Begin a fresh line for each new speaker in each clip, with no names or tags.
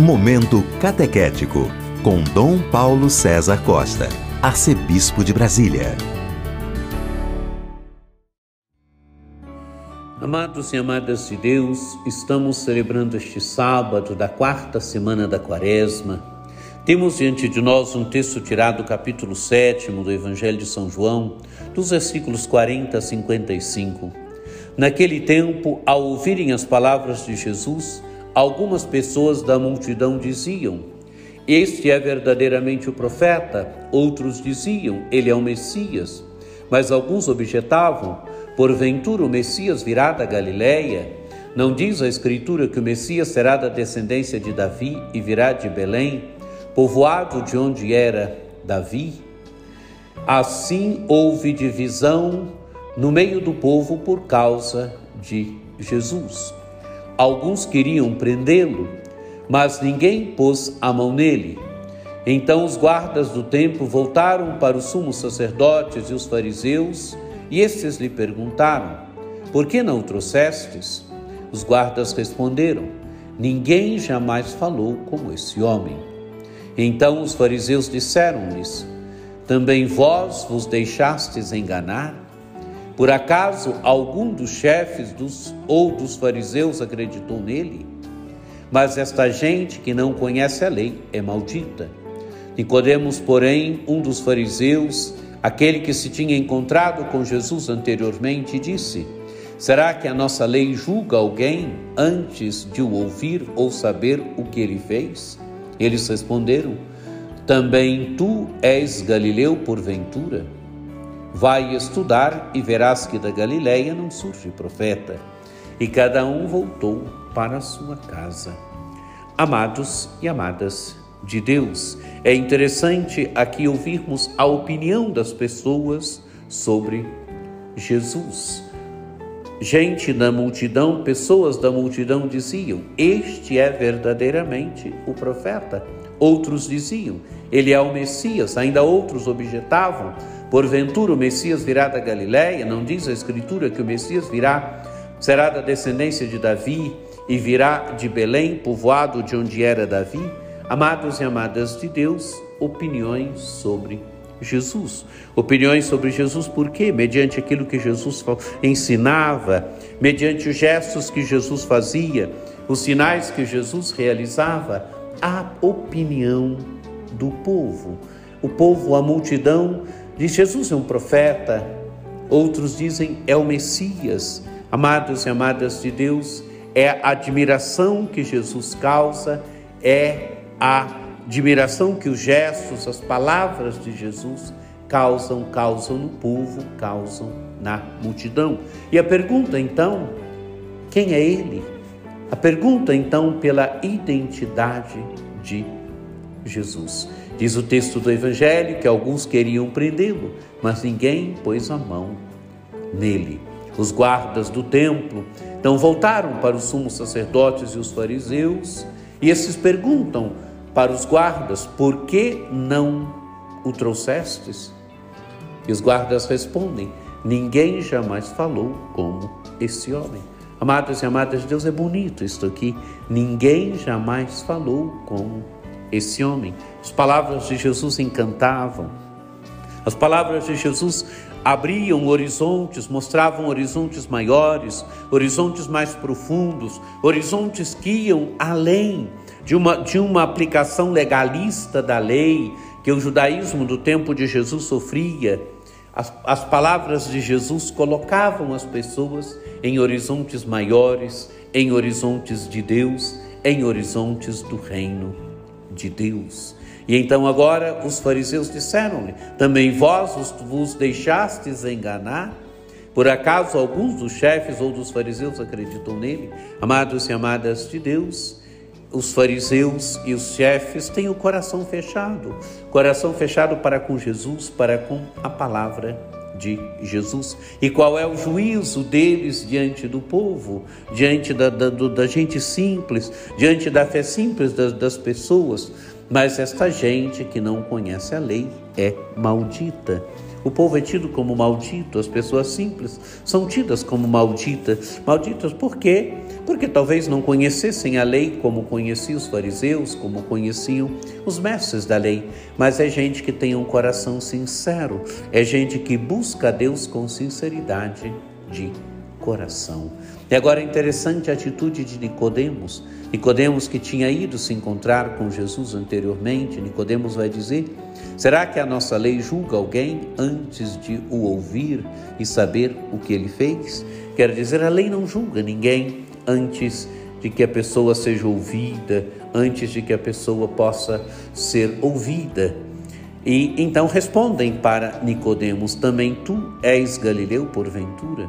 Momento Catequético, com Dom Paulo César Costa, Arcebispo de Brasília.
Amados e amadas de Deus, estamos celebrando este sábado da quarta semana da Quaresma. Temos diante de nós um texto tirado do capítulo 7 do Evangelho de São João, dos versículos 40 a 55. Naquele tempo, ao ouvirem as palavras de Jesus, Algumas pessoas da multidão diziam: Este é verdadeiramente o profeta. Outros diziam: Ele é o Messias. Mas alguns objetavam: Porventura o Messias virá da Galiléia? Não diz a Escritura que o Messias será da descendência de Davi e virá de Belém, povoado de onde era Davi? Assim houve divisão no meio do povo por causa de Jesus. Alguns queriam prendê-lo, mas ninguém pôs a mão nele. Então os guardas do templo voltaram para os sumos sacerdotes e os fariseus, e estes lhe perguntaram: Por que não o trouxestes? Os guardas responderam: Ninguém jamais falou como esse homem. Então os fariseus disseram-lhes: Também vós vos deixastes enganar? Por acaso algum dos chefes dos, ou dos fariseus acreditou nele? Mas esta gente que não conhece a lei é maldita. Nicodemos, porém, um dos fariseus, aquele que se tinha encontrado com Jesus anteriormente, disse: Será que a nossa lei julga alguém antes de o ouvir ou saber o que ele fez? Eles responderam: Também tu és Galileu porventura? Vai estudar e verás que da Galiléia não surge profeta. E cada um voltou para a sua casa. Amados e amadas de Deus, é interessante aqui ouvirmos a opinião das pessoas sobre Jesus. Gente da multidão, pessoas da multidão diziam: Este é verdadeiramente o profeta. Outros diziam: Ele é o Messias. Ainda outros objetavam: Porventura o Messias virá da Galiléia? Não diz a Escritura que o Messias virá, será da descendência de Davi e virá de Belém, povoado de onde era Davi? Amados e amadas de Deus, opiniões sobre Jesus. Opiniões sobre Jesus, por quê? Mediante aquilo que Jesus ensinava, mediante os gestos que Jesus fazia, os sinais que Jesus realizava, a opinião do povo. O povo, a multidão, Diz Jesus é um profeta, outros dizem é o Messias. Amados e amadas de Deus, é a admiração que Jesus causa, é a admiração que os gestos, as palavras de Jesus causam, causam no povo, causam na multidão. E a pergunta então, quem é ele? A pergunta então pela identidade de Jesus. Diz o texto do Evangelho que alguns queriam prendê-lo, mas ninguém pôs a mão nele. Os guardas do templo então voltaram para os sumos sacerdotes e os fariseus, e esses perguntam para os guardas: por que não o trouxestes? E os guardas respondem: ninguém jamais falou como esse homem. Amados e amadas de Deus, é bonito isto aqui. Ninguém jamais falou como esse homem. As palavras de Jesus encantavam. As palavras de Jesus abriam horizontes, mostravam horizontes maiores, horizontes mais profundos, horizontes que iam além de uma, de uma aplicação legalista da lei que o judaísmo do tempo de Jesus sofria. As, as palavras de Jesus colocavam as pessoas em horizontes maiores, em horizontes de Deus, em horizontes do reino de Deus. E então agora os fariseus disseram-lhe: Também vós vos deixastes enganar? Por acaso alguns dos chefes ou dos fariseus acreditam nele? Amados e amadas de Deus, os fariseus e os chefes têm o coração fechado coração fechado para com Jesus, para com a palavra de Jesus. E qual é o juízo deles diante do povo, diante da, da, da gente simples, diante da fé simples das, das pessoas? Mas esta gente que não conhece a lei é maldita. O povo é tido como maldito, as pessoas simples são tidas como malditas. Malditas por quê? porque talvez não conhecessem a lei como conheciam os fariseus, como conheciam os mestres da lei, mas é gente que tem um coração sincero, é gente que busca a Deus com sinceridade de coração. E agora é interessante a atitude de Nicodemos. Nicodemos que tinha ido se encontrar com Jesus anteriormente, Nicodemos vai dizer: Será que a nossa lei julga alguém antes de o ouvir e saber o que ele fez? Quer dizer, a lei não julga ninguém antes de que a pessoa seja ouvida, antes de que a pessoa possa ser ouvida. E então respondem para Nicodemos: Também tu és Galileu porventura?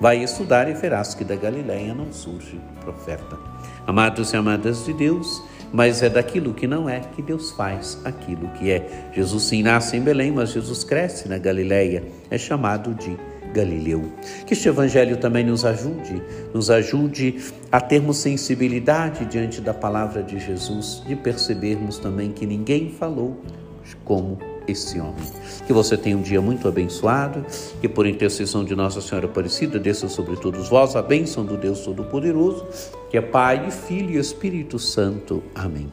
Vai estudar e verás que da Galiléia não surge profeta. Amados e amadas de Deus, mas é daquilo que não é que Deus faz aquilo que é. Jesus sim nasce em Belém, mas Jesus cresce na Galiléia, é chamado de Galileu. Que este evangelho também nos ajude, nos ajude a termos sensibilidade diante da palavra de Jesus, de percebermos também que ninguém falou como esse homem. Que você tenha um dia muito abençoado, que por intercessão de Nossa Senhora Aparecida desça sobre todos vós a bênção do Deus Todo-Poderoso, que é Pai, Filho e Espírito Santo. Amém.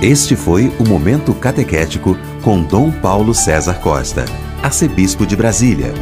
Este foi o Momento Catequético com Dom Paulo César Costa, arcebispo de Brasília.